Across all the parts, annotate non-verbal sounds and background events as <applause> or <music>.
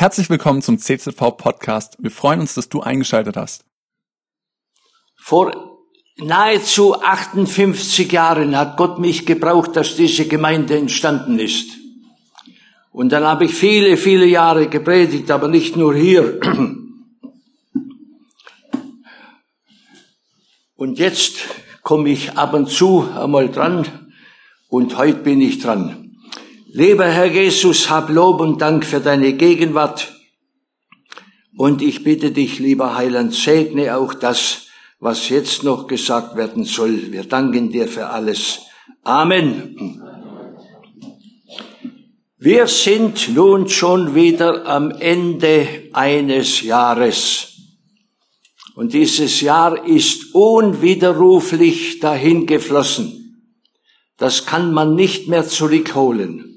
Herzlich willkommen zum CZV Podcast. Wir freuen uns, dass du eingeschaltet hast. Vor nahezu 58 Jahren hat Gott mich gebraucht, dass diese Gemeinde entstanden ist. Und dann habe ich viele, viele Jahre gepredigt, aber nicht nur hier. Und jetzt komme ich ab und zu einmal dran und heute bin ich dran. Lieber Herr Jesus, hab Lob und Dank für deine Gegenwart. Und ich bitte dich, lieber Heiland, segne auch das, was jetzt noch gesagt werden soll. Wir danken dir für alles. Amen. Wir sind nun schon wieder am Ende eines Jahres. Und dieses Jahr ist unwiderruflich dahingeflossen. Das kann man nicht mehr zurückholen.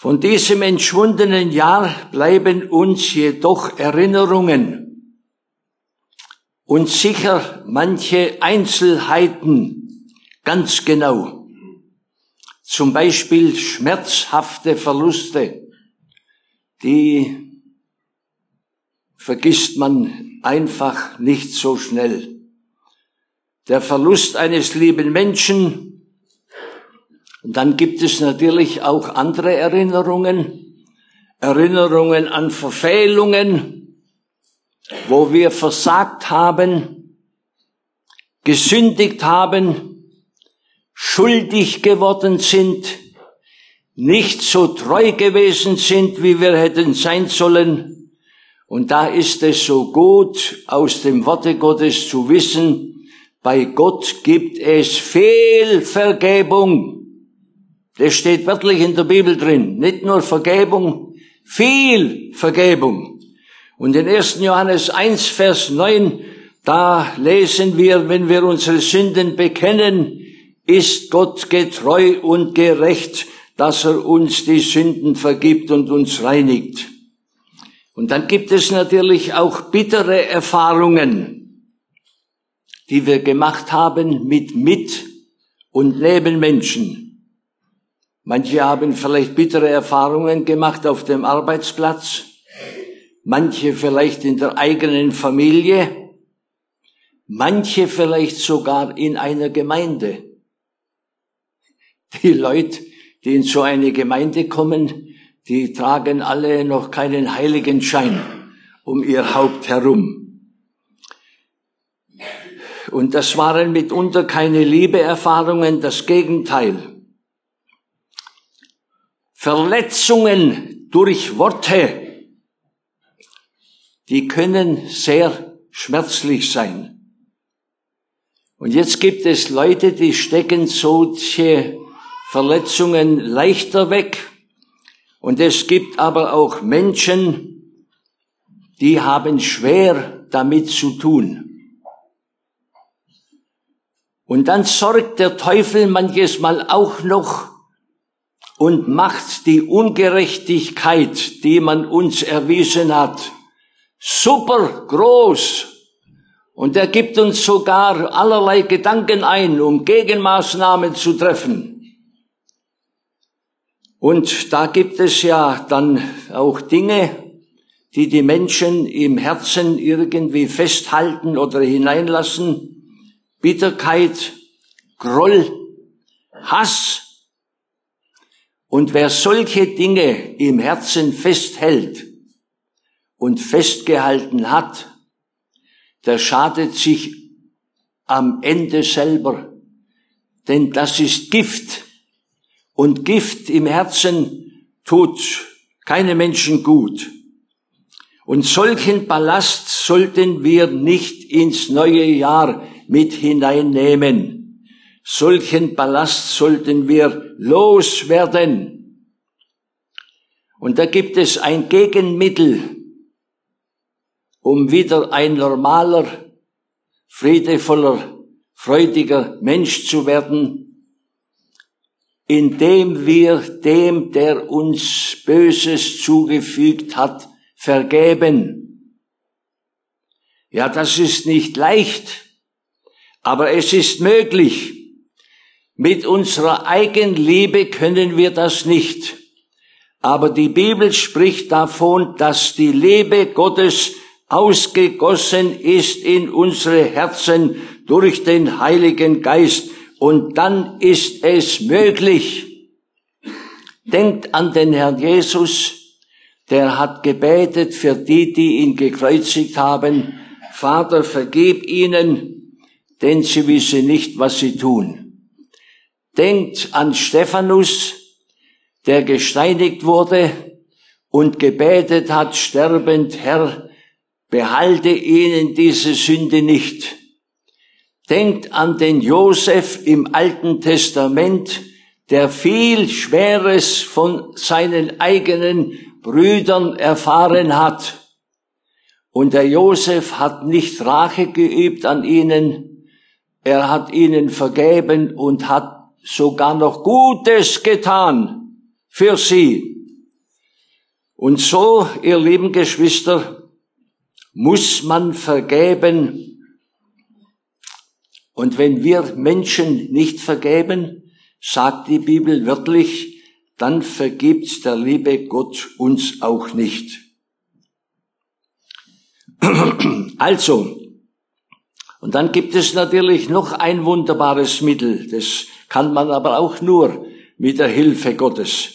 Von diesem entschwundenen Jahr bleiben uns jedoch Erinnerungen und sicher manche Einzelheiten ganz genau. Zum Beispiel schmerzhafte Verluste, die vergisst man einfach nicht so schnell. Der Verlust eines lieben Menschen, und dann gibt es natürlich auch andere Erinnerungen, Erinnerungen an Verfehlungen, wo wir versagt haben, gesündigt haben, schuldig geworden sind, nicht so treu gewesen sind, wie wir hätten sein sollen. Und da ist es so gut, aus dem Worte Gottes zu wissen, bei Gott gibt es Fehlvergebung. Das steht wörtlich in der Bibel drin. Nicht nur Vergebung, viel Vergebung. Und in 1. Johannes 1, Vers 9, da lesen wir, wenn wir unsere Sünden bekennen, ist Gott getreu und gerecht, dass er uns die Sünden vergibt und uns reinigt. Und dann gibt es natürlich auch bittere Erfahrungen, die wir gemacht haben mit Mit- und Nebenmenschen. Manche haben vielleicht bittere Erfahrungen gemacht auf dem Arbeitsplatz, manche vielleicht in der eigenen Familie, manche vielleicht sogar in einer Gemeinde. Die Leute, die in so eine Gemeinde kommen, die tragen alle noch keinen Heiligenschein um ihr Haupt herum. Und das waren mitunter keine Liebeerfahrungen, das Gegenteil. Verletzungen durch Worte, die können sehr schmerzlich sein. Und jetzt gibt es Leute, die stecken solche Verletzungen leichter weg. Und es gibt aber auch Menschen, die haben schwer damit zu tun. Und dann sorgt der Teufel manches Mal auch noch und macht die Ungerechtigkeit, die man uns erwiesen hat, super groß. Und er gibt uns sogar allerlei Gedanken ein, um Gegenmaßnahmen zu treffen. Und da gibt es ja dann auch Dinge, die die Menschen im Herzen irgendwie festhalten oder hineinlassen. Bitterkeit, Groll, Hass, und wer solche Dinge im Herzen festhält und festgehalten hat, der schadet sich am Ende selber. Denn das ist Gift. Und Gift im Herzen tut keine Menschen gut. Und solchen Ballast sollten wir nicht ins neue Jahr mit hineinnehmen. Solchen Ballast sollten wir loswerden. Und da gibt es ein Gegenmittel, um wieder ein normaler, friedevoller, freudiger Mensch zu werden, indem wir dem, der uns Böses zugefügt hat, vergeben. Ja, das ist nicht leicht, aber es ist möglich. Mit unserer Eigenliebe können wir das nicht. Aber die Bibel spricht davon, dass die Liebe Gottes ausgegossen ist in unsere Herzen durch den Heiligen Geist. Und dann ist es möglich. Denkt an den Herrn Jesus, der hat gebetet für die, die ihn gekreuzigt haben. Vater, vergib ihnen, denn sie wissen nicht, was sie tun. Denkt an Stephanus, der gesteinigt wurde und gebetet hat, sterbend, Herr, behalte ihnen diese Sünde nicht. Denkt an den Josef im Alten Testament, der viel Schweres von seinen eigenen Brüdern erfahren hat. Und der Josef hat nicht Rache geübt an ihnen, er hat ihnen vergeben und hat sogar noch Gutes getan für sie. Und so, ihr lieben Geschwister, muss man vergeben. Und wenn wir Menschen nicht vergeben, sagt die Bibel wörtlich, dann vergibt der liebe Gott uns auch nicht. <clears throat> Also, und dann gibt es natürlich noch ein wunderbares Mittel, das kann man aber auch nur mit der Hilfe Gottes.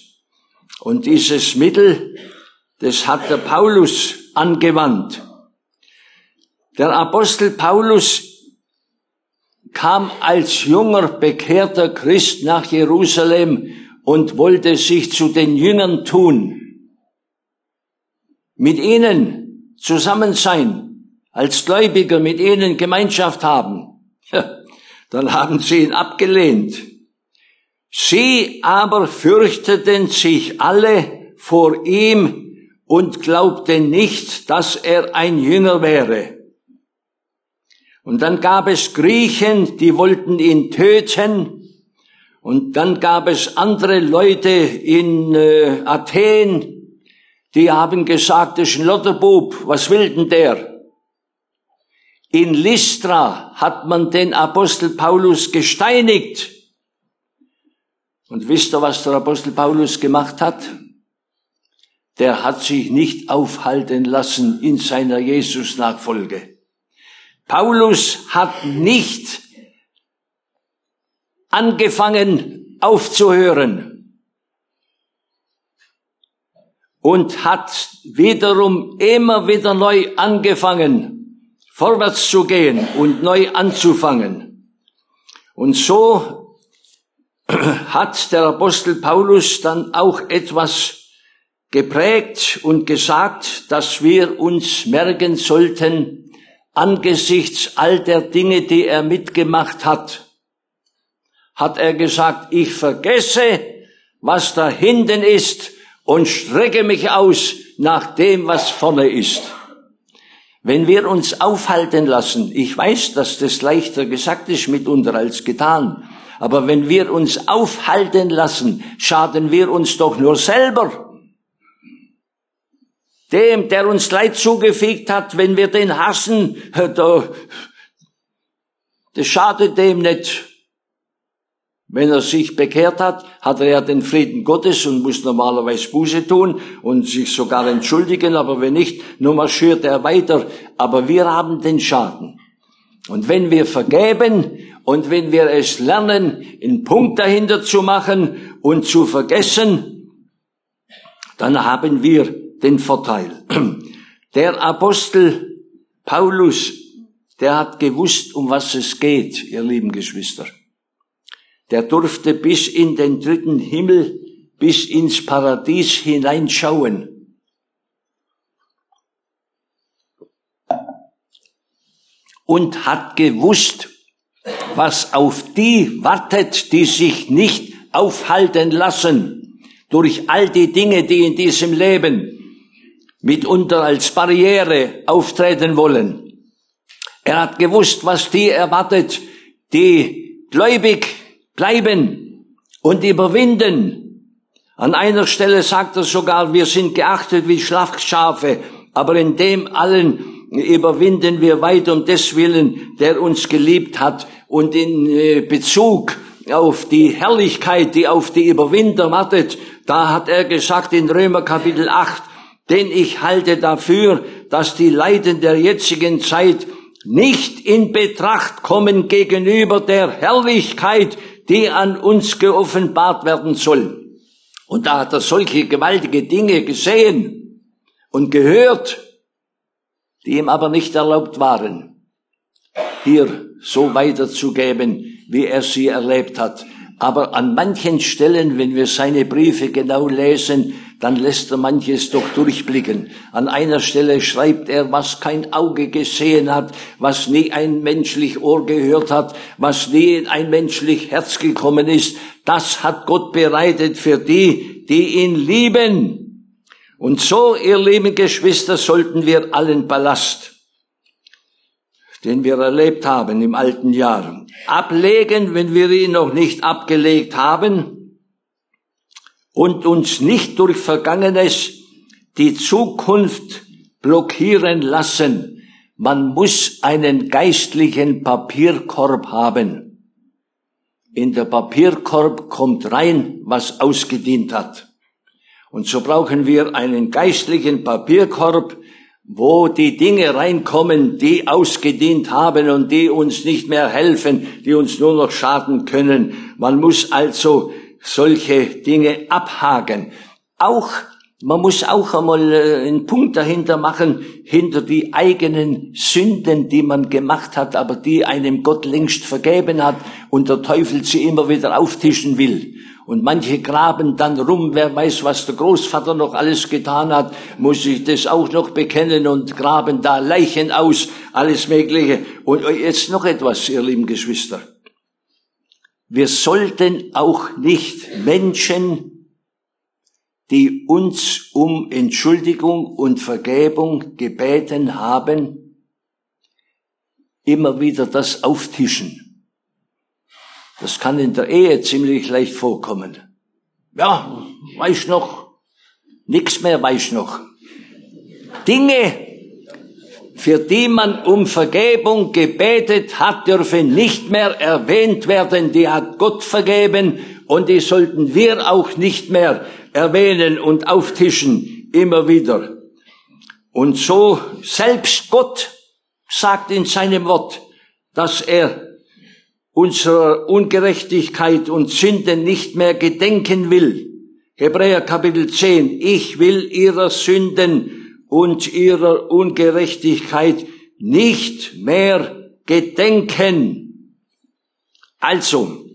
Und dieses Mittel, das hat der Paulus angewandt. Der Apostel Paulus kam als junger, bekehrter Christ nach Jerusalem und wollte sich zu den Jüngern tun. Mit ihnen zusammen sein, als Gläubiger mit ihnen Gemeinschaft haben. Dann haben sie ihn abgelehnt. Sie aber fürchteten sich alle vor ihm und glaubten nicht, dass er ein Jünger wäre. Und dann gab es Griechen, die wollten ihn töten. Und dann gab es andere Leute in äh, Athen, die haben gesagt, das ist ein Lotterbub, was will denn der? In Lystra hat man den Apostel Paulus gesteinigt. Und wisst ihr, was der Apostel Paulus gemacht hat? Der hat sich nicht aufhalten lassen in seiner Jesus-Nachfolge. Paulus hat nicht angefangen aufzuhören und hat wiederum immer wieder neu angefangen, vorwärts zu gehen und neu anzufangen. Und so <clears throat> hat der Apostel Paulus dann auch etwas geprägt und gesagt, dass wir uns merken sollten, angesichts all der Dinge, die er mitgemacht hat, hat er gesagt, ich vergesse, was da hinten ist und strecke mich aus nach dem, was vorne ist. Wenn wir uns aufhalten lassen, ich weiß, dass das leichter gesagt ist mitunter als getan, aber wenn wir uns aufhalten lassen, schaden wir uns doch nur selber dem, der uns Leid zugefügt hat, wenn wir den hassen, da, das schadet dem nicht. Wenn er sich bekehrt hat, hat er ja den Frieden Gottes und muss normalerweise Buße tun und sich sogar entschuldigen, aber wenn nicht, nur marschiert er weiter. Aber wir haben den Schaden. Und wenn wir vergeben und wenn wir es lernen, einen Punkt dahinter zu machen und zu vergessen, dann haben wir den Vorteil. Der Apostel Paulus, der hat gewusst, um was es geht, ihr lieben Geschwister. Der durfte bis in den dritten Himmel, bis ins Paradies hineinschauen. Und hat gewusst, was auf die wartet, die sich nicht aufhalten lassen durch all die Dinge, die in diesem Leben mitunter als Barriere auftreten wollen. Er hat gewusst, was die erwartet, die gläubig bleiben und überwinden. An einer Stelle sagt er sogar, wir sind geachtet wie Schlachtschafe, aber in dem allen überwinden wir weit um des Willen, der uns geliebt hat und in äh, Bezug auf die Herrlichkeit, die auf die Überwinder wartet, Da hat er gesagt in Römer Kapitel 8, denn ich halte dafür, dass die Leiden der jetzigen Zeit nicht in Betracht kommen gegenüber der Herrlichkeit, die an uns geoffenbart werden soll. Und da hat er solche gewaltige Dinge gesehen und gehört, die ihm aber nicht erlaubt waren, hier so weiterzugeben, wie er sie erlebt hat. Aber an manchen Stellen, wenn wir seine Briefe genau lesen, dann lässt er manches doch durchblicken. An einer Stelle schreibt er, was kein Auge gesehen hat, was nie ein menschlich Ohr gehört hat, was nie in ein menschlich Herz gekommen ist, das hat Gott bereitet für die, die ihn lieben. Und so, ihr lieben Geschwister, sollten wir allen Ballast, den wir erlebt haben im alten Jahr, ablegen, wenn wir ihn noch nicht abgelegt haben, und uns nicht durch Vergangenes die Zukunft blockieren lassen. Man muss einen geistlichen Papierkorb haben. In der Papierkorb kommt rein, was ausgedient hat. Und so brauchen wir einen geistlichen Papierkorb, wo die Dinge reinkommen, die ausgedient haben und die uns nicht mehr helfen, die uns nur noch schaden können. Man muss also solche Dinge abhaken. Auch, man muss auch einmal äh, einen Punkt dahinter machen, hinter die eigenen Sünden, die man gemacht hat, aber die einem Gott längst vergeben hat und der Teufel sie immer wieder auftischen will. Und manche graben dann rum, wer weiß, was der Großvater noch alles getan hat, muss ich das auch noch bekennen und graben da Leichen aus, alles Mögliche. Und jetzt noch etwas, ihr lieben Geschwister. Wir sollten auch nicht Menschen, die uns um Entschuldigung und Vergebung gebeten haben, immer wieder das auftischen. Das kann in der Ehe ziemlich leicht vorkommen. Ja, weiß noch, nix mehr weiß noch. Dinge, für die man um Vergebung gebetet hat, dürfen nicht mehr erwähnt werden. Die hat Gott vergeben und die sollten wir auch nicht mehr erwähnen und auftischen, immer wieder. Und so selbst Gott sagt in seinem Wort, dass er unserer Ungerechtigkeit und Sünden nicht mehr gedenken will. Hebräer Kapitel 10, ich will ihrer Sünden und ihrer Ungerechtigkeit nicht mehr gedenken. Also,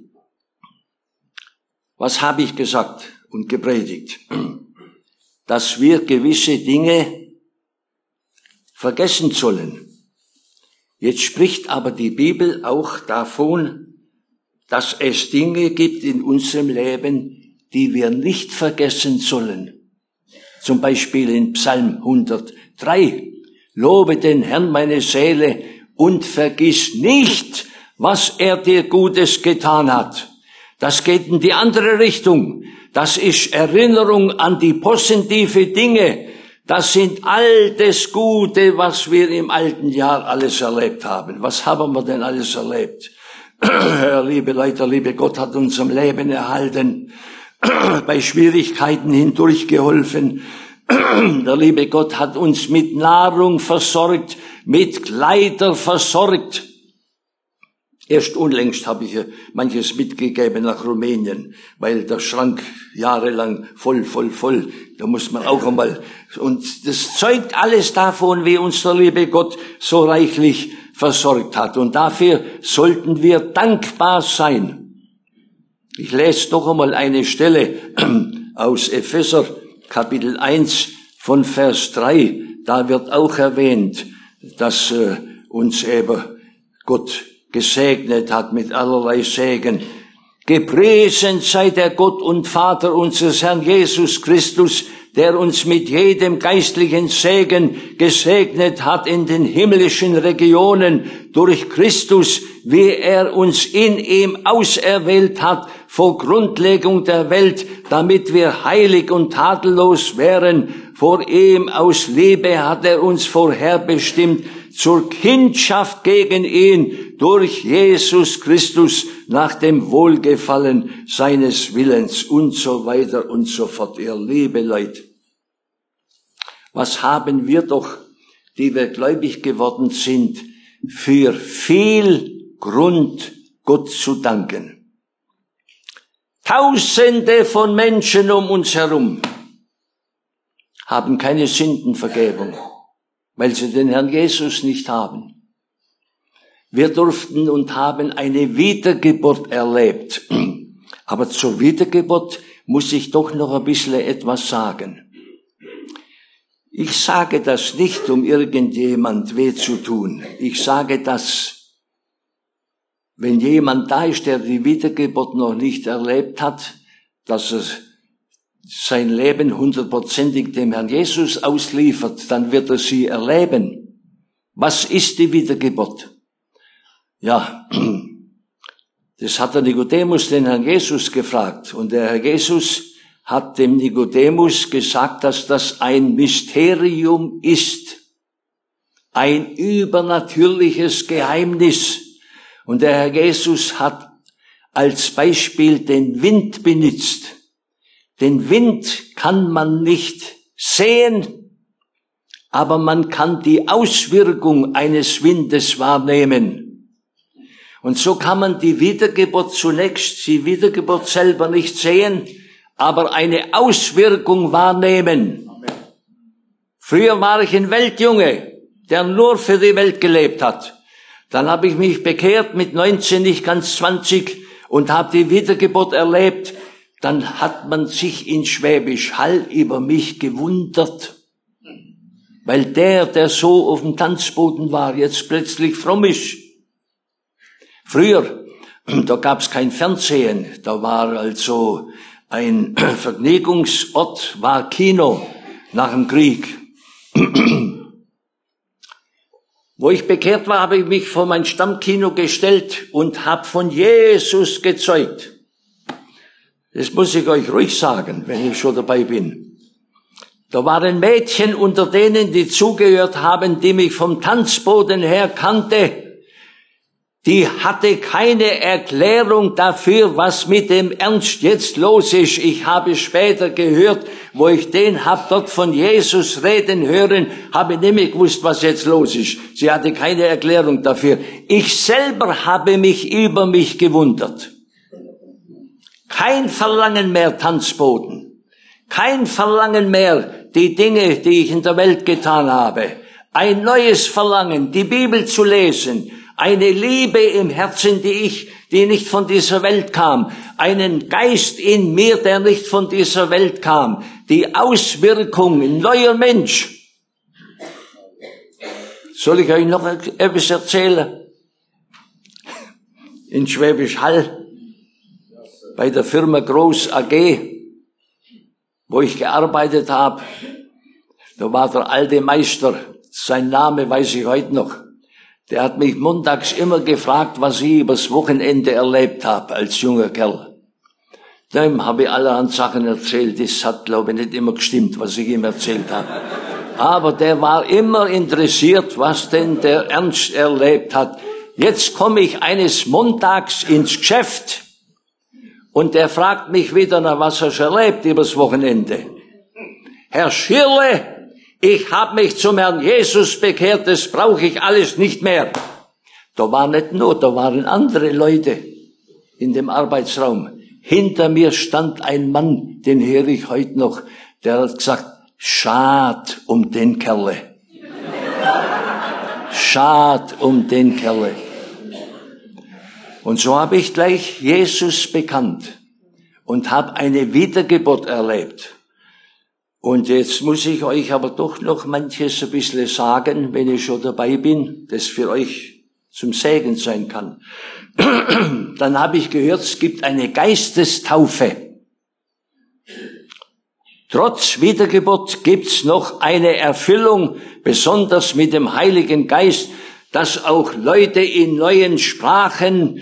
was habe ich gesagt und gepredigt? Dass wir gewisse Dinge vergessen sollen. Jetzt spricht aber die Bibel auch davon, dass es Dinge gibt in unserem Leben, die wir nicht vergessen sollen. Zum Beispiel in Psalm 103. Lobe den Herrn meine Seele und vergiss nicht, was er dir Gutes getan hat. Das geht in die andere Richtung. Das ist Erinnerung an die positive Dinge. Das sind all das Gute, was wir im alten Jahr alles erlebt haben. Was haben wir denn alles erlebt? <clears throat> liebe Leute, liebe Gott hat uns am Leben erhalten. <clears throat> bei Schwierigkeiten hindurchgeholfen. <clears throat> Der liebe Gott hat uns mit Nahrung versorgt, mit Kleider versorgt. Erst unlängst habe ich manches mitgegeben nach Rumänien, weil der Schrank jahrelang voll, voll, voll. Da muss man auch einmal, und das zeugt alles davon, wie uns der liebe Gott so reichlich versorgt hat. Und dafür sollten wir dankbar sein. Ich lese doch einmal eine Stelle <clears throat> aus Epheser Kapitel 1 von Vers 3. Da wird auch erwähnt, dass äh, uns eben Gott gesegnet hat mit allerlei Segen. Gepriesen sei der Gott und Vater unseres Herrn Jesus Christus, der uns mit jedem geistlichen Segen gesegnet hat in den himmlischen Regionen durch Christus, wie er uns in ihm auserwählt hat vor Grundlegung der Welt, damit wir heilig und tadellos wären. Vor ihm aus Liebe hat er uns vorherbestimmt zur Kindschaft gegen ihn durch Jesus Christus nach dem Wohlgefallen seines Willens und so weiter und so fort. Ihr liebe Leute, was haben wir doch, die wir gläubig geworden sind, für viel Grund, Gott zu danken. Tausende von Menschen um uns herum haben keine Sündenvergebung, weil sie den Herrn Jesus nicht haben. Wir durften und haben eine Wiedergeburt erlebt. <clears throat> Aber zur Wiedergeburt muss ich doch noch ein bisschen etwas sagen. Ich sage das nicht, um irgendjemand weh zu tun. Ich sage das, wenn jemand da ist, der die Wiedergeburt noch nicht erlebt hat, dass er sein Leben hundertprozentig dem Herrn Jesus ausliefert, dann wird er sie erleben. Was ist die Wiedergeburt? Ja, <clears throat> das hat der Nikodemus den Herrn Jesus gefragt. Und der Herr Jesus hat dem Nikodemus gesagt, dass das ein Mysterium ist, ein übernatürliches Geheimnis. Und der Herr Jesus hat als Beispiel den Wind benutzt. Den Wind kann man nicht sehen, aber man kann die Auswirkung eines Windes wahrnehmen. Und so kann man die Wiedergeburt zunächst, die Wiedergeburt selber nicht sehen, aber eine Auswirkung wahrnehmen. Früher war ich ein Weltjunge, der nur für die Welt gelebt hat. Dann habe ich mich bekehrt mit 19, nicht ganz 20 und habe die Wiedergeburt erlebt. Dann hat man sich in Schwäbisch Hall über mich gewundert, weil der, der so auf dem Tanzboden war, jetzt plötzlich fromm ist. Früher, <clears throat> da gab's kein Fernsehen, da war also ein <clears throat> Vergnügungsort war Kino nach dem Krieg. <clears throat> Wo ich bekehrt war, habe ich mich vor mein Stammkino gestellt und habe von Jesus gezeugt. Das muss ich euch ruhig sagen, wenn ich schon dabei bin. Da waren Mädchen unter denen, die zugehört haben, die mich vom Tanzboden her kannte die hatte keine Erklärung dafür, was mit dem Ernst jetzt los ist. Ich habe später gehört, wo ich den hab dort von Jesus reden hören, habe mehr gewusst, was jetzt los ist. Sie hatte keine Erklärung dafür. Ich selber habe mich über mich gewundert. Kein Verlangen mehr Tanzboden. Kein Verlangen mehr die Dinge, die ich in der Welt getan habe. Ein neues Verlangen, die Bibel zu lesen, eine Liebe im Herzen, die ich, die nicht von dieser Welt kam, einen Geist in mir, der nicht von dieser Welt kam, die Auswirkung, neuer Mensch. Soll ich euch noch etwas erzählen? In Schwäbisch Hall, bei der Firma Groß AG, wo ich gearbeitet habe, da war der alte Meister, sein Name weiß ich heute noch, der hat mich montags immer gefragt, was ich übers Wochenende erlebt habe als junger Kerl. Dem habe ich allerhand Sachen erzählt. Das hat, glaube ich, nicht immer gestimmt, was ich ihm erzählt habe. Aber der war immer interessiert, was denn der Ernst erlebt hat. Jetzt komme ich eines Montags ins Geschäft und der fragt mich wieder, nach was er erlebt übers Wochenende. Herr Schirle, ich habe mich zum Herrn Jesus bekehrt, das brauche ich alles nicht mehr. Da war nicht nur, da waren andere Leute in dem Arbeitsraum. Hinter mir stand ein Mann, den höre ich heute noch, der hat gesagt, schad um den Kerle. schad um den Kerle. Und so habe ich gleich Jesus bekannt und habe eine Wiedergeburt erlebt. Und jetzt muss ich euch aber doch noch manches ein bisschen sagen, wenn ich schon dabei bin, das für euch zum Segen sein kann. <clears throat> Dann habe ich gehört, es gibt eine Geistestaufe. Trotz Wiedergeburt gibt's noch eine Erfüllung, besonders mit dem Heiligen Geist, dass auch Leute in neuen Sprachen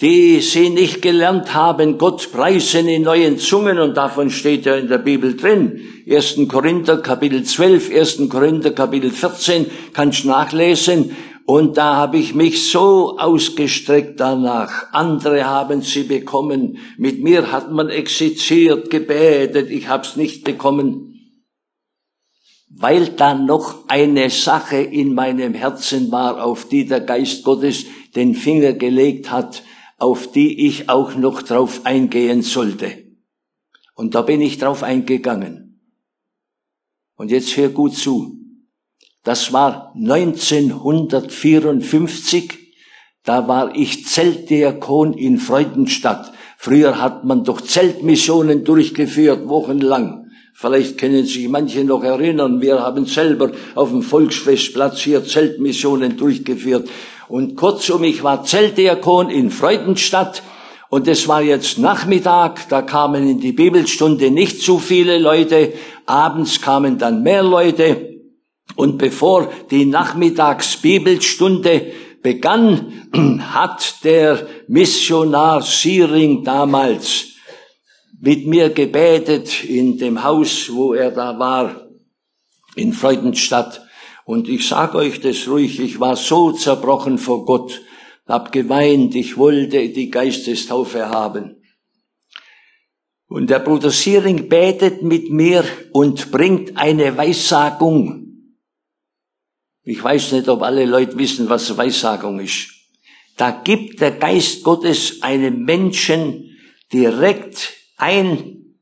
die sie nicht gelernt haben, Gott preisen in neuen Zungen, und davon steht ja in der Bibel drin. 1. Korinther Kapitel 12, 1. Korinther Kapitel 14, kannst nachlesen. Und da habe ich mich so ausgestreckt danach. Andere haben sie bekommen. Mit mir hat man exerziert, gebetet. Ich habe es nicht bekommen weil da noch eine Sache in meinem Herzen war, auf die der Geist Gottes den Finger gelegt hat, auf die ich auch noch drauf eingehen sollte. Und da bin ich drauf eingegangen. Und jetzt hör gut zu. Das war 1954. Da war ich Zeltdiakon in Freudenstadt. Früher hat man doch Zeltmissionen durchgeführt, wochenlang. Vielleicht können sich manche noch erinnern, wir haben selber auf dem Volksfestplatz hier Zeltmissionen durchgeführt. Und kurzum, ich war Zeltdiakon in Freudenstadt und es war jetzt Nachmittag, da kamen in die Bibelstunde nicht zu viele Leute, abends kamen dann mehr Leute und bevor die Nachmittagsbibelstunde begann, <clears throat> hat der Missionar Siering damals mit mir gebetet in dem Haus, wo er da war, in Freudenstadt. Und ich sag euch das ruhig, ich war so zerbrochen vor Gott, hab geweint, ich wollte die Geistestaufe haben. Und der Bruder Siering betet mit mir und bringt eine Weissagung. Ich weiß nicht, ob alle Leute wissen, was Weissagung ist. Da gibt der Geist Gottes einem Menschen direkt ein,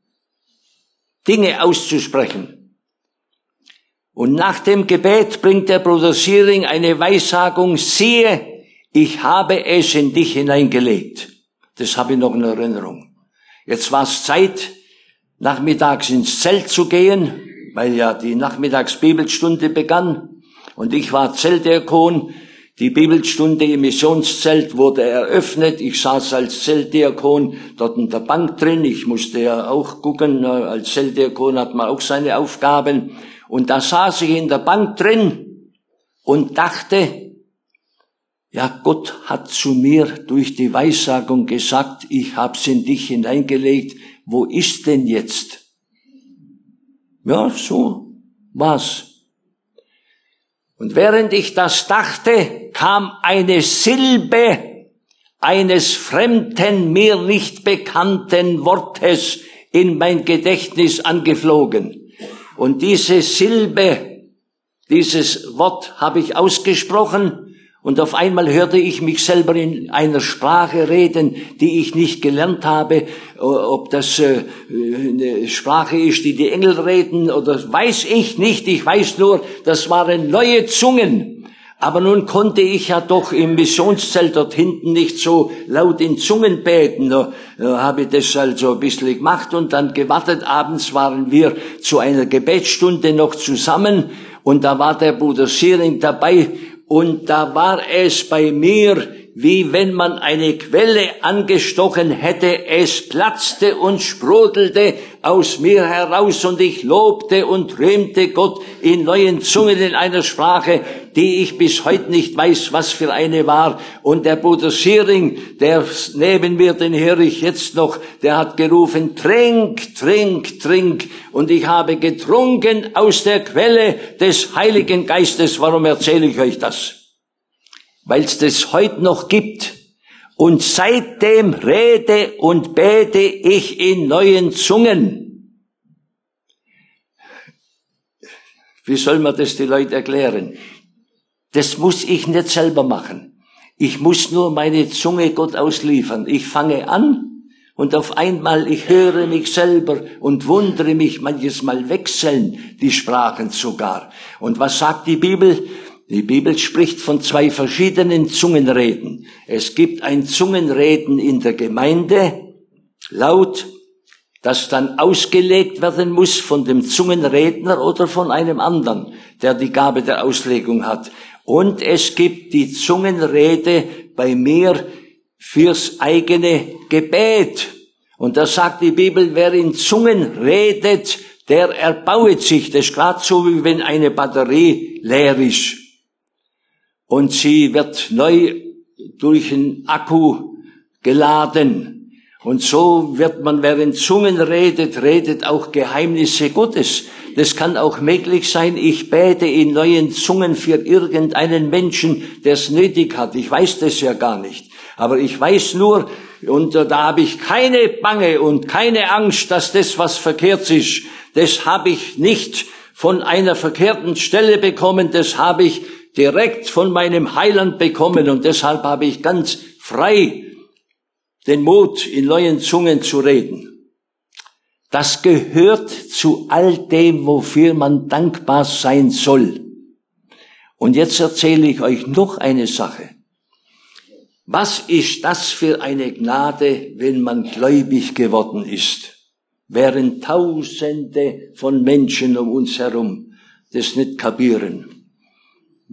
Dinge auszusprechen. Und nach dem Gebet bringt der Bruder Siering eine Weissagung, siehe, ich habe es in dich hineingelegt. Das habe ich noch in Erinnerung. Jetzt war es Zeit, nachmittags ins Zelt zu gehen, weil ja die Nachmittagsbibelstunde begann. Und ich war Zeltdiakon. Die Bibelstunde im Missionszelt wurde eröffnet. Ich saß als Zeltdiakon dort in der Bank drin. Ich musste ja auch gucken. Als Zeltdiakon hat man auch seine Aufgaben. Und da saß ich in der Bank drin und dachte, ja, Gott hat zu mir durch die Weissagung gesagt, ich hab's in dich hineingelegt, wo ist denn jetzt? Ja, so war's. Und während ich das dachte, kam eine Silbe eines fremden, mir nicht bekannten Wortes in mein Gedächtnis angeflogen. Und diese Silbe, dieses Wort habe ich ausgesprochen und auf einmal hörte ich mich selber in einer Sprache reden, die ich nicht gelernt habe, ob das äh, eine Sprache ist, die die Engel reden oder weiß ich nicht. Ich weiß nur, das waren neue Zungen. Aber nun konnte ich ja doch im Missionszelt dort hinten nicht so laut in Zungen beten. Da, habe ich das also ein bisschen gemacht und dann gewartet. Abends waren wir zu einer Gebetsstunde noch zusammen und da war der Bruder Siering dabei und da war es bei mir wie wenn man eine Quelle angestochen hätte, es platzte und sprudelte aus mir heraus und ich lobte und rühmte Gott in neuen Zungen in einer Sprache, die ich bis heute nicht weiß, was für eine war. Und der Bruder Siering, der neben mir, den höre ich jetzt noch, der hat gerufen, trink, trink, trink. Und ich habe getrunken aus der Quelle des Heiligen Geistes. Warum erzähle ich euch das? Weil es das heute noch gibt. Und seitdem rede und bete ich in neuen Zungen. Wie soll man das die Leute erklären? Das muss ich nicht selber machen. Ich muss nur meine Zunge Gott ausliefern. Ich fange an und auf einmal ich höre mich selber und wundere mich, manches Mal wechseln die Sprachen sogar. Und was sagt die Bibel? Die Bibel spricht von zwei verschiedenen Zungenreden. Es gibt ein Zungenreden in der Gemeinde, laut, das dann ausgelegt werden muss von dem Zungenredner oder von einem anderen, der die Gabe der Auslegung hat. Und es gibt die Zungenrede bei mir fürs eigene Gebet. Und da sagt die Bibel, wer in Zungen redet, der erbauet sich. Das ist gerade so, wie wenn eine Batterie leer ist und sie wird neu durch einen Akku geladen. Und so wird man, während Zungen redet, redet auch Geheimnisse Gottes. Das kann auch möglich sein, ich bete in neuen Zungen für irgendeinen Menschen, der es nötig hat. Ich weiß das ja gar nicht. Aber ich weiß nur, und da habe ich keine Bange und keine Angst, dass das was verkehrt ist. Das habe ich nicht von einer verkehrten Stelle bekommen, das habe ich direkt von meinem Heiland bekommen und deshalb habe ich ganz frei den Mut, in neuen Zungen zu reden. Das gehört zu all dem, wofür man dankbar sein soll. Und jetzt erzähle ich euch noch eine Sache. Was ist das für eine Gnade, wenn man gläubig geworden ist? Während Tausende von Menschen um uns herum das nicht kapieren.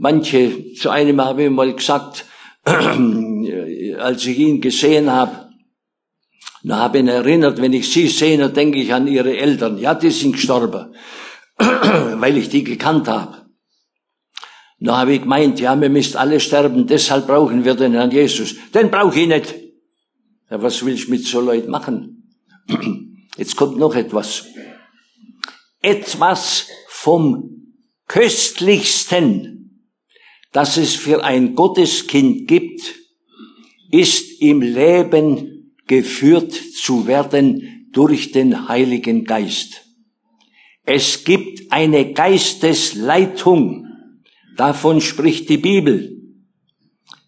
Manche, zu einem habe ich mal gesagt, <clears throat> als ich ihn gesehen habe, da habe ich ihn erinnert, wenn ich sie sehe, dann denke ich an ihre Eltern. Ja, die sind gestorben, <clears throat> weil ich die gekannt habe. Da habe ich gemeint, ja, wir müssen alle sterben, deshalb brauchen wir den Herrn Jesus. Den brauche ich nicht. Ja, was will ich mit so Leuten machen? <clears throat> Jetzt kommt noch etwas. Etwas vom köstlichsten, das es für ein Gotteskind gibt, ist im Leben geführt zu werden durch den Heiligen Geist. Es gibt eine Geistesleitung. Davon spricht die Bibel.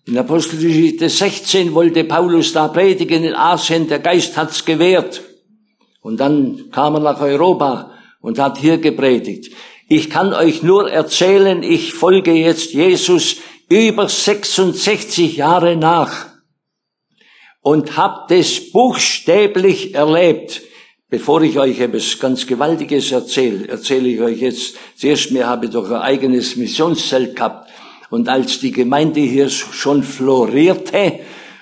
In Apostelgeschichte 16 wollte Paulus da predigen in Asien, der Geist hat's gewährt. Und dann kam er nach Europa und hat hier gepredigt. Ich kann euch nur erzählen, ich folge jetzt Jesus über 66 Jahre nach und hab das buchstäblich erlebt. Bevor ich euch etwas ganz Gewaltiges erzähle, erzähle ich euch jetzt, zuerst mir habe ich doch ein eigenes Missionszelt gehabt. Und als die Gemeinde hier schon florierte,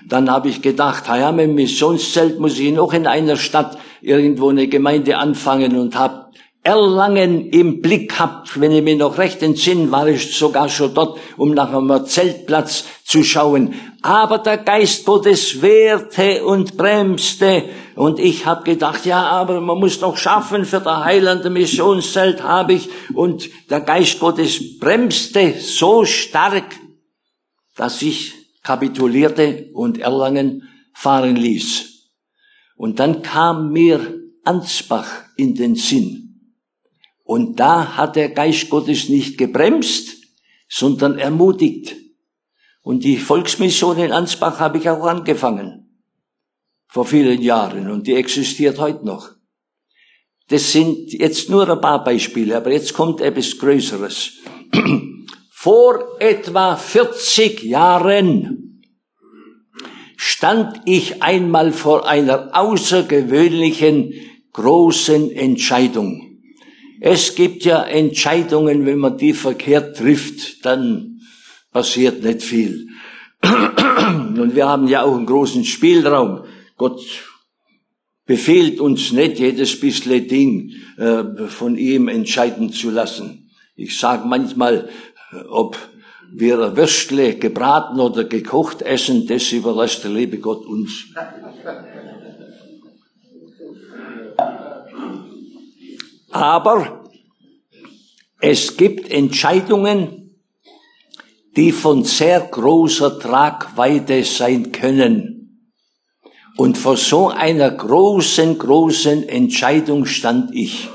dann habe ich gedacht, ja, mit dem Missionszelt muss ich noch in einer Stadt irgendwo eine Gemeinde anfangen und habe Erlangen im Blick gehabt. Wenn ich mir noch recht entsinne, war ich sogar schon dort, um nach einem Zeltplatz zu schauen. Aber der Geist Gottes wehrte und bremste. Und ich habe gedacht, ja, aber man muss doch schaffen, für der Heiland Missionszelt habe ich. Und der Geist Gottes bremste so stark, dass ich kapitulierte und Erlangen fahren ließ. Und dann kam mir Ansbach in den Sinn. Und da hat der Geist Gottes nicht gebremst, sondern ermutigt. Und die Volksmission in Ansbach habe ich auch angefangen. Vor vielen Jahren. Und die existiert heute noch. Das sind jetzt nur ein paar Beispiele, aber jetzt kommt etwas Größeres. <clears throat> Vor etwa 40 Jahren stand ich einmal vor einer außergewöhnlichen großen Entscheidung. Es gibt ja Entscheidungen, wenn man die verkehrt trifft, dann passiert nicht viel. <clears throat> Und wir haben ja auch einen großen Spielraum. Gott befehlt uns nicht jedes bisschen Ding äh, von ihm entscheiden zu lassen. Ich sage manchmal, ob wir Würstle gebraten oder gekocht essen, das überlässt der liebe Gott uns. Aber es gibt Entscheidungen, die von sehr großer Tragweite sein können. Und vor so einer großen, großen Entscheidung stand ich.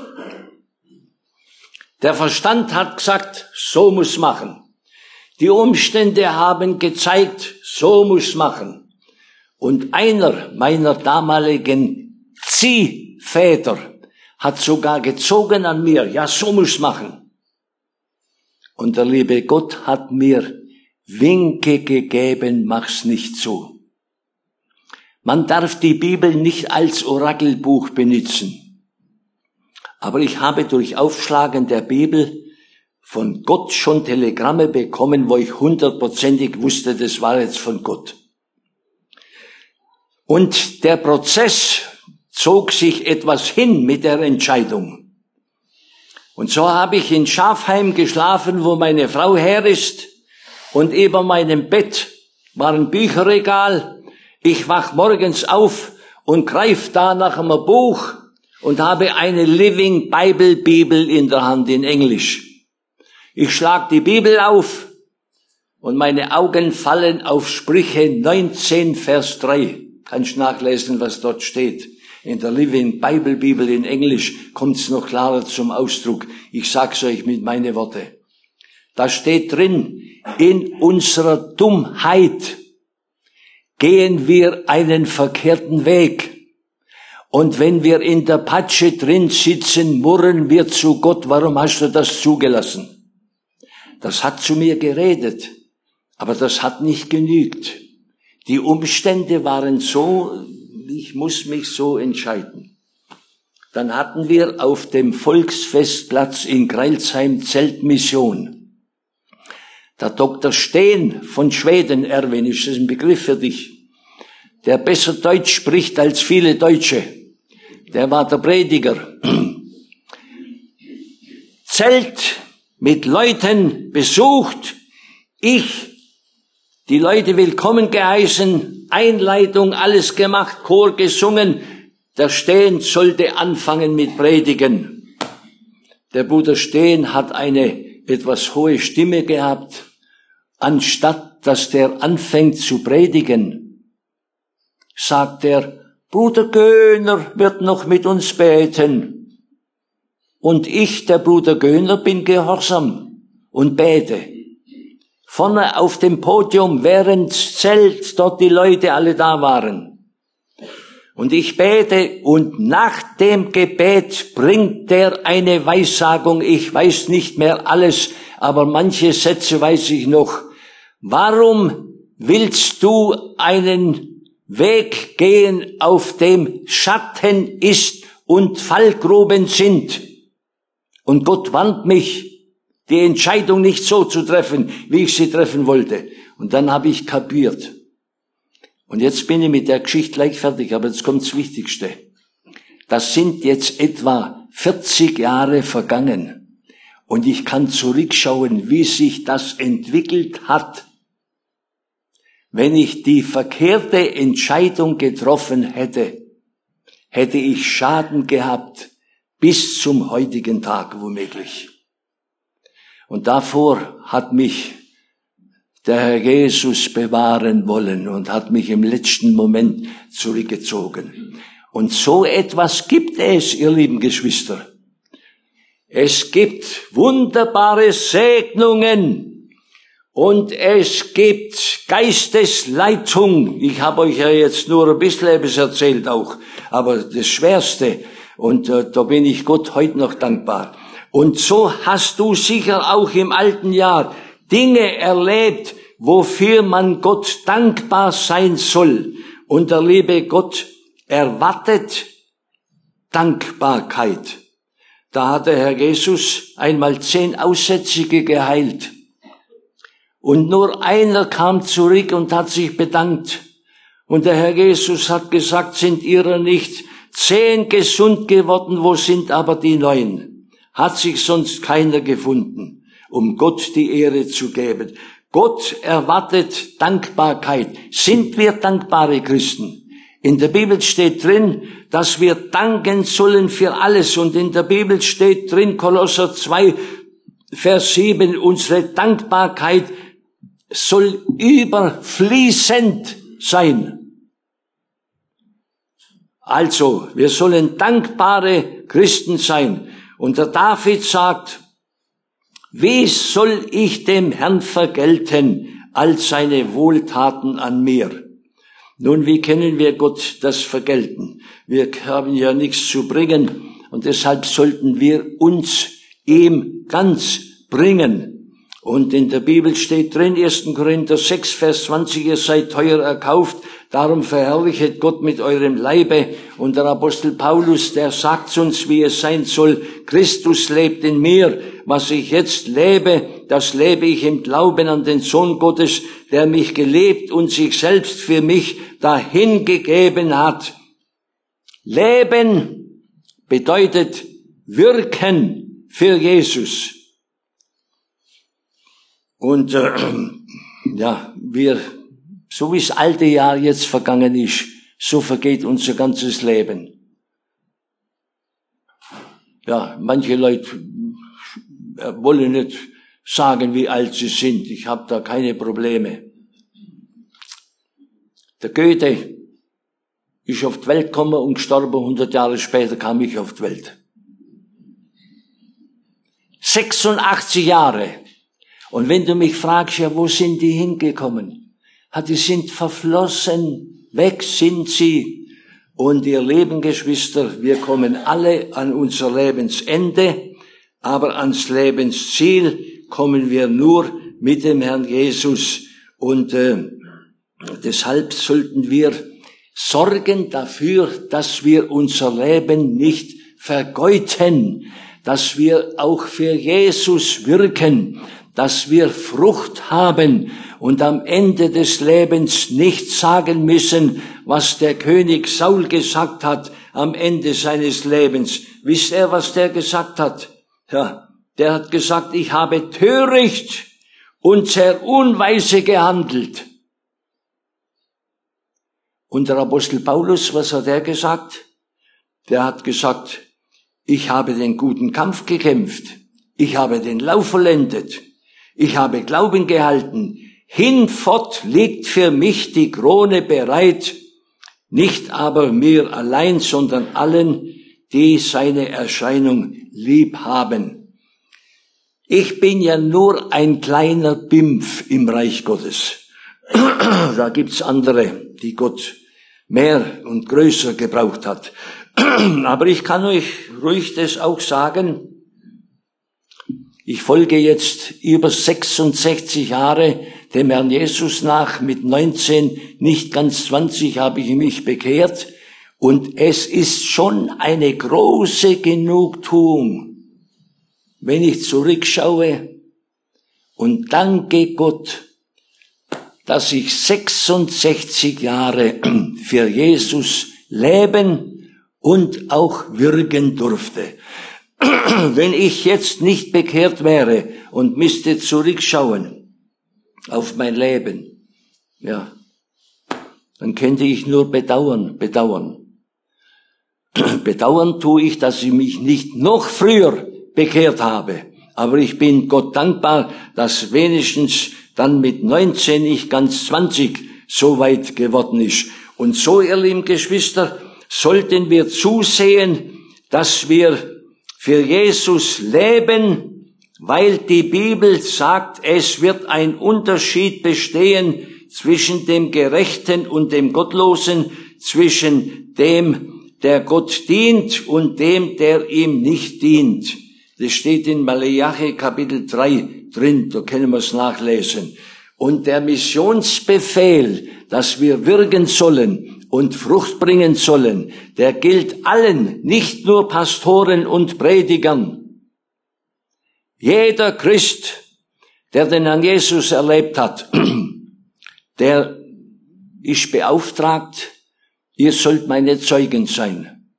Der Verstand hat gesagt, so muss machen. Die Umstände haben gezeigt, so muss machen. Und einer meiner damaligen Ziehväter hat sogar gezogen an mir, ja, so muss machen. Und der liebe Gott hat mir Winke gegeben, mach's nicht so. Man darf die Bibel nicht als Orakelbuch benutzen. Aber ich habe durch Aufschlagen der Bibel von Gott schon Telegramme bekommen, wo ich hundertprozentig wusste, das war jetzt von Gott. Und der Prozess zog sich etwas hin mit der Entscheidung. Und so habe ich in Schafheim geschlafen, wo meine Frau her ist, und über meinem Bett war ein Bücherregal, Ich wach morgens auf und greif da nach einem Buch und habe eine Living Bible Bibel in der Hand in Englisch. Ich schlag die Bibel auf und meine Augen fallen auf Sprüche 19, Vers 3. Kannst nachlesen, was dort steht. In der Living Bible Bibel in Englisch kommt es noch klarer zum Ausdruck. Ich sag's euch mit meine Worte. Da steht drin, in unserer Dummheit gehen wir einen verkehrten Weg. Und wenn wir in der Patsche drin sitzen, murren wir zu Gott, warum hast du das zugelassen? Das hat zu mir geredet, aber das hat nicht genügt. Die Umstände waren so, ich muss mich so entscheiden. Dann hatten wir auf dem Volksfestplatz in Greilsheim Zeltmission. Der Dr. Steen von Schweden, Erwin, ist das ein Begriff für dich, der besser Deutsch spricht als viele Deutsche. Der war der Prediger. <clears throat> Zelt mit Leuten besucht, ich die Leute willkommen geheißen, Einleitung, alles gemacht, Chor gesungen. Der Stehen sollte anfangen mit Predigen. Der Bruder Stehen hat eine etwas hohe Stimme gehabt. Anstatt dass der anfängt zu predigen, sagt er, Bruder Göhner wird noch mit uns beten. Und ich, der Bruder Göhner, bin gehorsam und bete vorne auf dem Podium, während Zelt dort die Leute alle da waren. Und ich bete und nach dem Gebet bringt er eine Weissagung. Ich weiß nicht mehr alles, aber manche Sätze weiß ich noch. Warum willst du einen Weg gehen, auf dem Schatten ist und Fallgruben sind? Und Gott warnt mich, die Entscheidung nicht so zu treffen, wie ich sie treffen wollte. Und dann habe ich kapiert. Und jetzt bin ich mit der Geschichte gleich fertig, aber jetzt kommt das Wichtigste. Das sind jetzt etwa 40 Jahre vergangen. Und ich kann zurückschauen, wie sich das entwickelt hat. Wenn ich die verkehrte Entscheidung getroffen hätte, hätte ich Schaden gehabt bis zum heutigen Tag womöglich. Und davor hat mich der Herr Jesus bewahren wollen und hat mich im letzten Moment zurückgezogen. Und so etwas gibt es, ihr lieben Geschwister. Es gibt wunderbare Segnungen und es gibt Geistesleitung. Ich habe euch ja jetzt nur ein bisschen etwas erzählt auch, aber das Schwerste, und äh, da bin ich Gott heute noch dankbar. Und so hast du sicher auch im alten Jahr Dinge erlebt, wofür man Gott dankbar sein soll. Und der liebe Gott erwartet Dankbarkeit. Da hat der Herr Jesus einmal zehn Aussätzige geheilt. Und nur einer kam zurück und hat sich bedankt. Und der Herr Jesus hat gesagt, sind ihrer nicht zehn gesund geworden, wo sind aber die neun? Hat sich sonst keiner gefunden, um Gott die Ehre zu geben. Gott erwartet Dankbarkeit. Sind wir dankbare Christen? In der Bibel steht drin, dass wir danken sollen für alles. Und in der Bibel steht drin, Kolosser 2, Vers 7, unsere Dankbarkeit soll überfließend sein. Also, wir sollen dankbare Christen sein. Und der David sagt, wie soll ich dem Herrn vergelten als seine Wohltaten an mir? Nun, wie können wir Gott das vergelten? Wir haben ja nichts zu bringen und deshalb sollten wir uns ihm ganz bringen. Und in der Bibel steht drin, 1. Korinther 6, Vers 20, ihr seid teuer erkauft, darum verherrlichet Gott mit eurem Leibe. Und der Apostel Paulus, der sagt uns, wie es sein soll, Christus lebt in mir, was ich jetzt lebe, das lebe ich im Glauben an den Sohn Gottes, der mich gelebt und sich selbst für mich dahingegeben hat. Leben bedeutet wirken für Jesus. Und äh, <clears throat> ja, wir So wie das alte Jahr jetzt vergangen ist, so vergeht unser ganzes Leben. Ja, manche Leute wollen nicht sagen, wie alt sie sind. Ich habe da keine Probleme. Der Goethe ist auf die Welt gekommen und gestorben. 100 Jahre später kam ich auf die Welt. 86 Jahre. Und wenn du mich fragst, ja, wo sind die hingekommen? Hat die sind verflossen. Weg sind sie. Und ihr Leben, Geschwister, wir kommen alle an unser Lebensende, aber ans Lebensziel kommen wir nur mit dem Herrn Jesus. Und äh, deshalb sollten wir sorgen dafür, dass wir unser Leben nicht vergeuden, dass wir auch für Jesus wirken, dass wir Frucht haben und am Ende des Lebens nicht sagen müssen, was der König Saul gesagt hat am Ende seines Lebens. Wisst ihr, was der gesagt hat? Ja, der hat gesagt, ich habe töricht und sehr unweise gehandelt. Und der Apostel Paulus, was hat er gesagt? Der hat gesagt, ich habe den guten Kampf gekämpft, ich habe den Lauf vollendet, ich habe Glauben gehalten, hinfort liegt für mich die Krone bereit, nicht aber mir allein, sondern allen, die seine Erscheinung lieb haben. Ich bin ja nur ein kleiner Bimpf im Reich Gottes. da gibt's andere, die Gott mehr und größer gebraucht hat. Aber ich kann euch ruhig das auch sagen. Ich folge jetzt über 66 Jahre dem Herrn Jesus nach. Mit 19, nicht ganz 20 habe ich mich bekehrt. Und es ist schon eine große Genugtuung, wenn ich zurückschaue und danke Gott, dass ich 66 Jahre für Jesus leben und auch wirken durfte. Wenn ich jetzt nicht bekehrt wäre und müsste zurückschauen auf mein Leben, ja, dann könnte ich nur bedauern, bedauern. <clears throat> Bedauern tue ich, dass ich mich nicht noch früher bekehrt habe. Aber ich bin Gott dankbar, dass wenigstens dann mit 19 nicht ganz 20 so weit geworden ist. Und so, ihr lieben Geschwister, sollten wir zusehen, dass wir für Jesus leben, weil die Bibel sagt, es wird ein Unterschied bestehen zwischen dem Gerechten und dem Gottlosen, zwischen dem, der Gott dient und dem, der ihm nicht dient. Das steht in Malachi Kapitel 3 drin, da können wir es nachlesen. Und der Missionsbefehl, dass wir wirken sollen und Frucht bringen sollen, der gilt allen, nicht nur Pastoren und Predigern. Jeder Christ, der den Herrn Jesus erlebt hat, <clears throat> der ist beauftragt, ihr sollt meine Zeugen sein.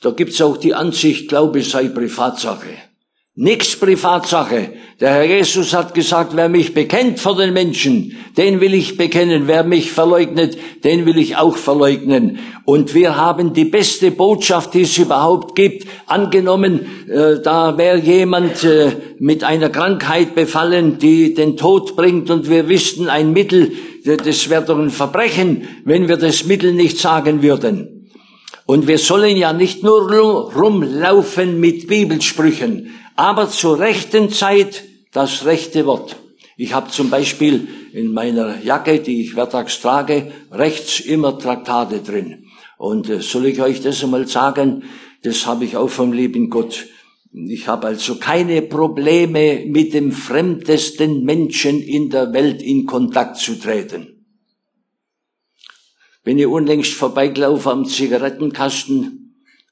Da gibt's auch die Ansicht, Glaube sei Privatsache. Nix Privatsache. Der Herr Jesus hat gesagt, wer mich bekennt vor den Menschen, den will ich bekennen. Wer mich verleugnet, den will ich auch verleugnen. Und wir haben die beste Botschaft, die es überhaupt gibt. Angenommen, äh, da wäre jemand äh, mit einer Krankheit befallen, die den Tod bringt und wir wüssten ein Mittel, das wäre doch ein Verbrechen, wenn wir das Mittel nicht sagen würden. Und wir sollen ja nicht nur rumlaufen mit Bibelsprüchen, aber zur rechten Zeit das rechte Wort. Ich habe zum Beispiel in meiner Jacke, die ich wertags trage, rechts immer Traktate drin. Und äh, soll ich euch das einmal sagen? Das habe ich auch vom lieben Gott. Ich habe also keine Probleme mit dem fremdesten Menschen in der Welt in Kontakt zu treten. Bin ich unlängst vorbeigelaufen am Zigarettenkasten,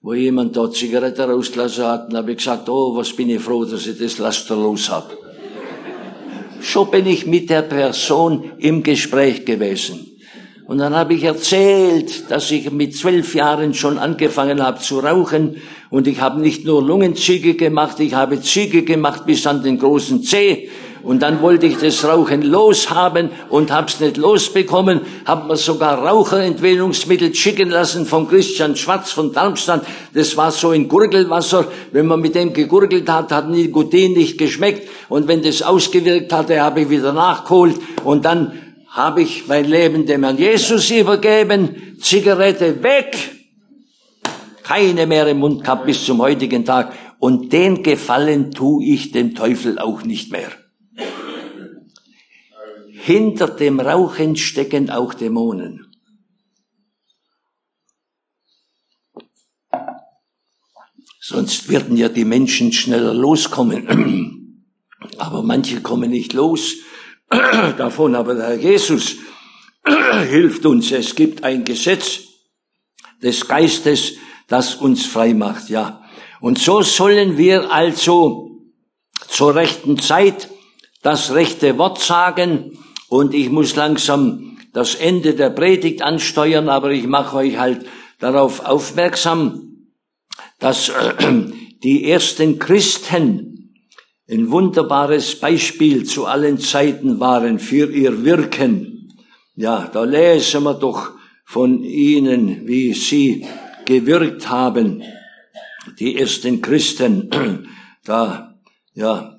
wo jemand da Zigarette rausgelassen hat, und habe ich gesagt, oh, was bin ich froh, dass ich das Laster los habe. Schon bin ich mit der Person im Gespräch gewesen. Und dann habe ich erzählt, dass ich mit zwölf Jahren schon angefangen habe zu rauchen. Und ich habe nicht nur Lungenzüge gemacht, ich habe Züge gemacht bis an den großen Zeh. Und dann wollte ich das Rauchen loshaben und hab's nicht losbekommen, hab mir sogar Raucherentwöhnungsmittel schicken lassen von Christian Schwarz von Darmstadt. Das war so ein Gurgelwasser. Wenn man mit dem gegurgelt hat, hat Nikotin nicht geschmeckt. Und wenn das ausgewirkt hatte, habe ich wieder nachgeholt. Und dann habe ich mein Leben dem Herrn Jesus übergeben. Zigarette weg. Keine mehr im Mund gehabt bis zum heutigen Tag. Und den Gefallen tu ich dem Teufel auch nicht mehr. Hinter dem Rauchen stecken auch Dämonen. Sonst würden ja die Menschen schneller loskommen. <clears throat> Aber manche kommen nicht los <clears throat> davon. Aber der Herr Jesus <clears throat> hilft uns. Es gibt ein Gesetz des Geistes, das uns frei macht, ja. Und so sollen wir also zur rechten Zeit das rechte Wort sagen und ich muss langsam das Ende der Predigt ansteuern, aber ich mache euch halt darauf aufmerksam, dass äh, die ersten Christen ein wunderbares Beispiel zu allen Zeiten waren für ihr Wirken. Ja, da lesen wir doch von ihnen, wie sie gewirkt haben. Die ersten Christen, <clears throat> da, ja,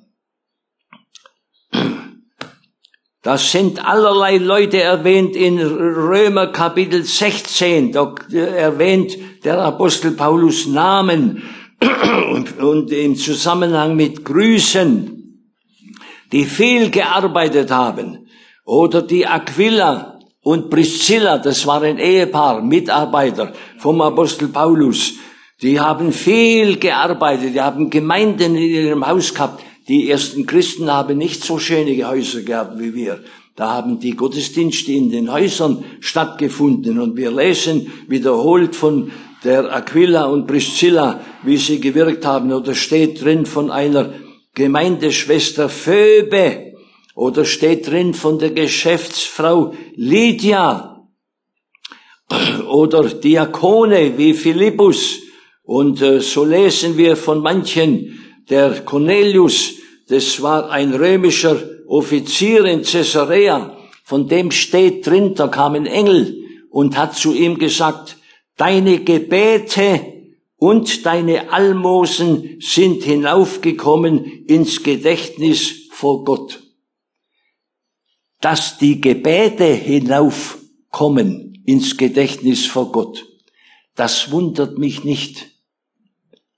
Das sind allerlei Leute erwähnt in Römer Kapitel 16. Da erwähnt der Apostel Paulus Namen <clears throat> und im Zusammenhang mit Grüßen, die viel gearbeitet haben. Oder die Aquila und Priscilla, das war ein Ehepaar, Mitarbeiter vom Apostel Paulus. Die haben viel gearbeitet, die haben Gemeinden in ihrem Haus gehabt. Die ersten Christen haben nicht so schöne Häuser gehabt wie wir. Da haben die Gottesdienste in den Häusern stattgefunden. Und wir lesen wiederholt von der Aquila und Priscilla, wie sie gewirkt haben, oder steht drin von einer Gemeindeschwester Phoebe, oder steht drin von der Geschäftsfrau Lydia, oder Diakone wie Philippus, und äh, so lesen wir von manchen, der Cornelius, das war ein römischer Offizier in Caesarea, von dem steht drin, da kam ein Engel und hat zu ihm gesagt, deine Gebete und deine Almosen sind hinaufgekommen ins Gedächtnis vor Gott. Dass die Gebete hinaufkommen ins Gedächtnis vor Gott, das wundert mich nicht.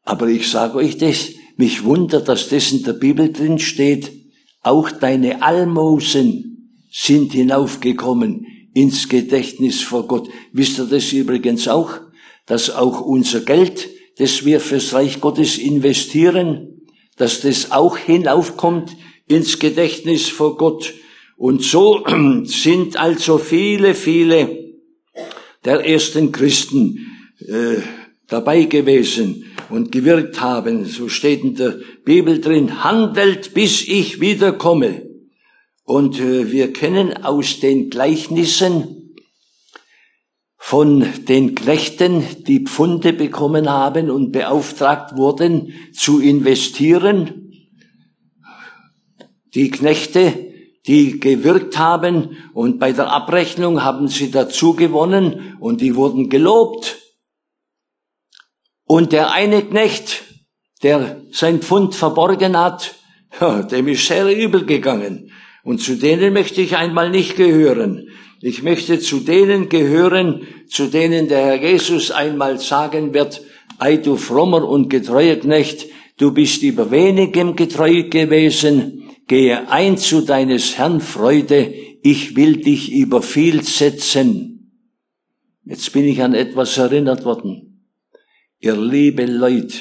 Aber ich sage euch das, mich wundert, dass das in der Bibel drin steht. Auch deine Almosen sind hinaufgekommen ins Gedächtnis vor Gott. Wisst ihr das übrigens auch? Dass auch unser Geld, das wir fürs Reich Gottes investieren, dass das auch hinaufkommt ins Gedächtnis vor Gott. Und so <clears throat> sind also viele, viele der ersten Christen äh, dabei gewesen und gewirkt haben. So steht in der Bibel drin, handelt bis ich wiederkomme. Und äh, wir kennen aus den Gleichnissen von den Knechten, die Pfunde bekommen haben und beauftragt wurden zu investieren. Die Knechte, die gewirkt haben und bei der Abrechnung haben sie dazu gewonnen und die wurden gelobt. Und der eine Knecht, der sein Pfund verborgen hat, ja, dem ist sehr übel gegangen. Und zu denen möchte ich einmal nicht gehören. Ich möchte zu denen gehören, zu denen der Herr Jesus einmal sagen wird, ei du frommer und getreuer Knecht, du bist über wenigem getreu gewesen, gehe ein zu deines Herrn Freude, ich will dich über viel setzen. Jetzt bin ich an etwas erinnert worden. Ihr liebe Leute,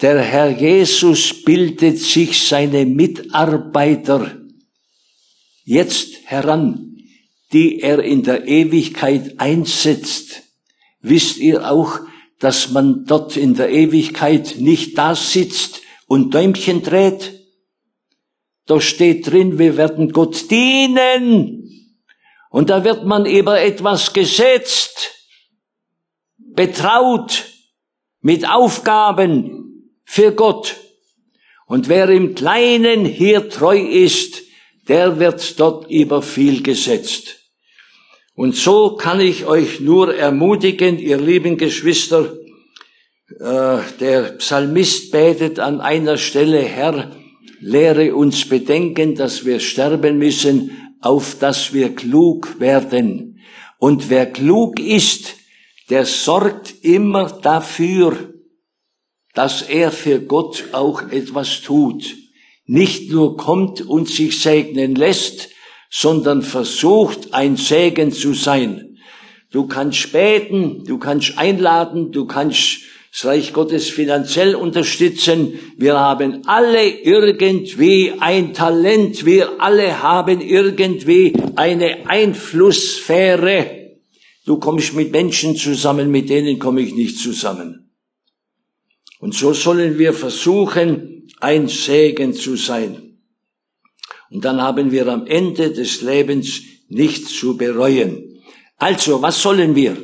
der Herr Jesus bildet sich seine Mitarbeiter jetzt heran, die er in der Ewigkeit einsetzt. Wisst ihr auch, dass man dort in der Ewigkeit nicht da sitzt und Däumchen dreht? Da steht drin, wir werden Gott dienen. Und da wird man über etwas gesetzt, betraut mit Aufgaben für Gott. Und wer im Kleinen hier treu ist, der wird dort über viel gesetzt. Und so kann ich euch nur ermutigen, ihr lieben Geschwister, äh, der Psalmist betet an einer Stelle, Herr, lehre uns bedenken, dass wir sterben müssen, auf dass wir klug werden. Und wer klug ist, der sorgt immer dafür, dass er für Gott auch etwas tut. Nicht nur kommt und sich segnen lässt, sondern versucht, ein Segen zu sein. Du kannst beten, du kannst einladen, du kannst das Reich Gottes finanziell unterstützen. Wir haben alle irgendwie ein Talent. Wir alle haben irgendwie eine Einflusssphäre. Du kommst mit Menschen zusammen, mit denen komme ich nicht zusammen. Und so sollen wir versuchen, ein Segen zu sein. Und dann haben wir am Ende des Lebens nichts zu bereuen. Also, was sollen wir?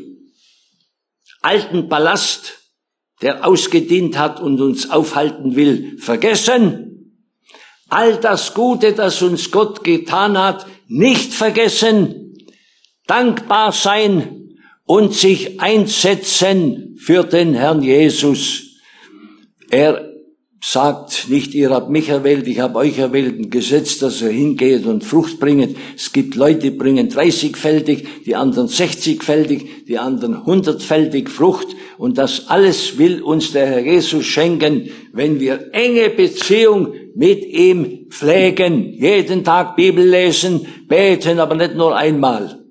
Alten Palast, der ausgedient hat und uns aufhalten will, vergessen. All das Gute, das uns Gott getan hat, nicht vergessen. Dankbar sein und sich einsetzen für den Herrn Jesus. Er sagt nicht, ihr habt mich erwählt, ich habe euch erwählt, ein Gesetz, dass ihr hingeht und Frucht bringet. Es gibt Leute, die bringen 30-fältig, die anderen 60-fältig, die anderen 100-fältig Frucht. Und das alles will uns der Herr Jesus schenken, wenn wir enge Beziehung mit ihm pflegen, jeden Tag Bibel lesen, beten, aber nicht nur einmal.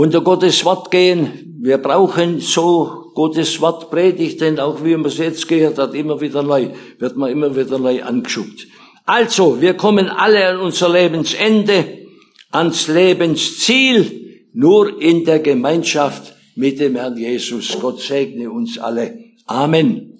Unter Gottes Wort gehen, wir brauchen so Gottes Wort predigt, denn auch wie man es jetzt gehört hat, immer wieder neu, wird man immer wieder neu angeschuckt. Also, wir kommen alle an unser Lebensende, ans Lebensziel, nur in der Gemeinschaft mit dem Herrn Jesus. Gott segne uns alle. Amen.